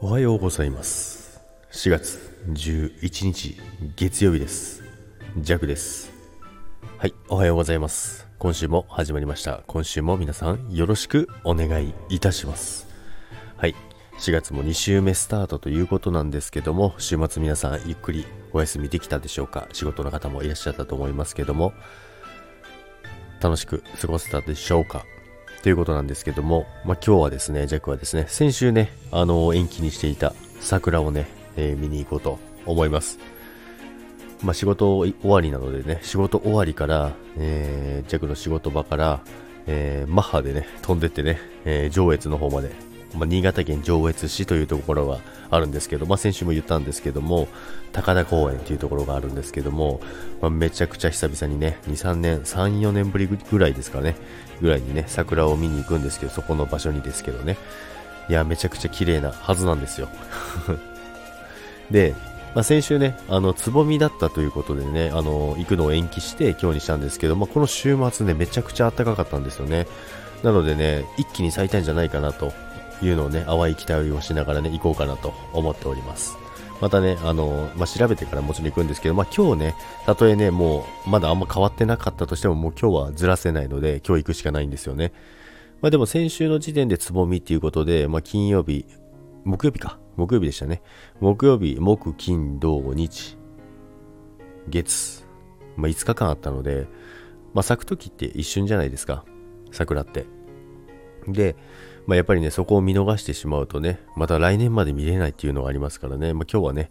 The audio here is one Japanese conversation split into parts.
おはようございます。4月11日月曜日です。ジャクです。はいおはようございます。今週も始まりました。今週も皆さんよろしくお願いいたします。はい4月も2週目スタートということなんですけども週末皆さんゆっくりお休みできたでしょうか？仕事の方もいらっしゃったと思いますけども楽しく過ごせたでしょうか？ということなんですけども、まあ、今日はですね、ジャックはですね、先週ね、あの延期にしていた桜をね、えー、見に行こうと思います。まあ、仕事終わりなのでね、仕事終わりから、えー、ジャックの仕事場から、えー、マッハでね、飛んでってね、えー、上越の方までまあ、新潟県上越市というところがあるんですけど、まあ、先週も言ったんですけども、高田公園というところがあるんですけども、まあ、めちゃくちゃ久々にね、2、3年、3、4年ぶりぐらいですかね、ぐらいにね、桜を見に行くんですけど、そこの場所にですけどね、いや、めちゃくちゃ綺麗なはずなんですよ。で、まあ、先週ね、あの、つぼみだったということでね、あの、行くのを延期して今日にしたんですけど、まあ、この週末ね、めちゃくちゃ暖かかったんですよね。なのでね、一気に咲いたんじゃないかなというのをね、淡い期待をしながらね、行こうかなと思っております。またね、あの、まあ、調べてからもちろん行くんですけど、まあ、今日ね、たとえね、もう、まだあんま変わってなかったとしても、もう今日はずらせないので、今日行くしかないんですよね。まあ、でも先週の時点でつぼみっていうことで、まあ、金曜日、木曜日か。木曜日でしたね。木曜日、木、金、土、日、月、まあ、5日間あったので、まあ、咲く時って一瞬じゃないですか。桜って。で、まあ、やっぱりね、そこを見逃してしまうとね、また来年まで見れないっていうのがありますからね、まあ、今日はね、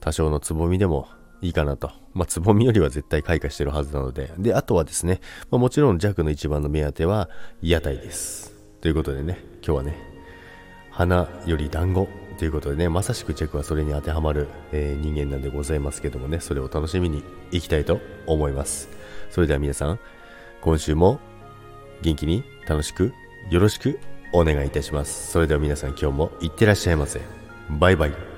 多少のつぼみでもいいかなと。まあ、つぼみよりは絶対開花してるはずなので。で、あとはですね、まあ、もちろん弱の一番の目当ては屋台です。ということでね、今日はね、花より団子ということでね、まさしくチェックはそれに当てはまる、えー、人間なんでございますけどもね、それを楽しみにいきたいと思います。それでは皆さん、今週も元気に楽しくよろしくお願いいたします。それでは皆さん今日もいってらっしゃいませ。バイバイ。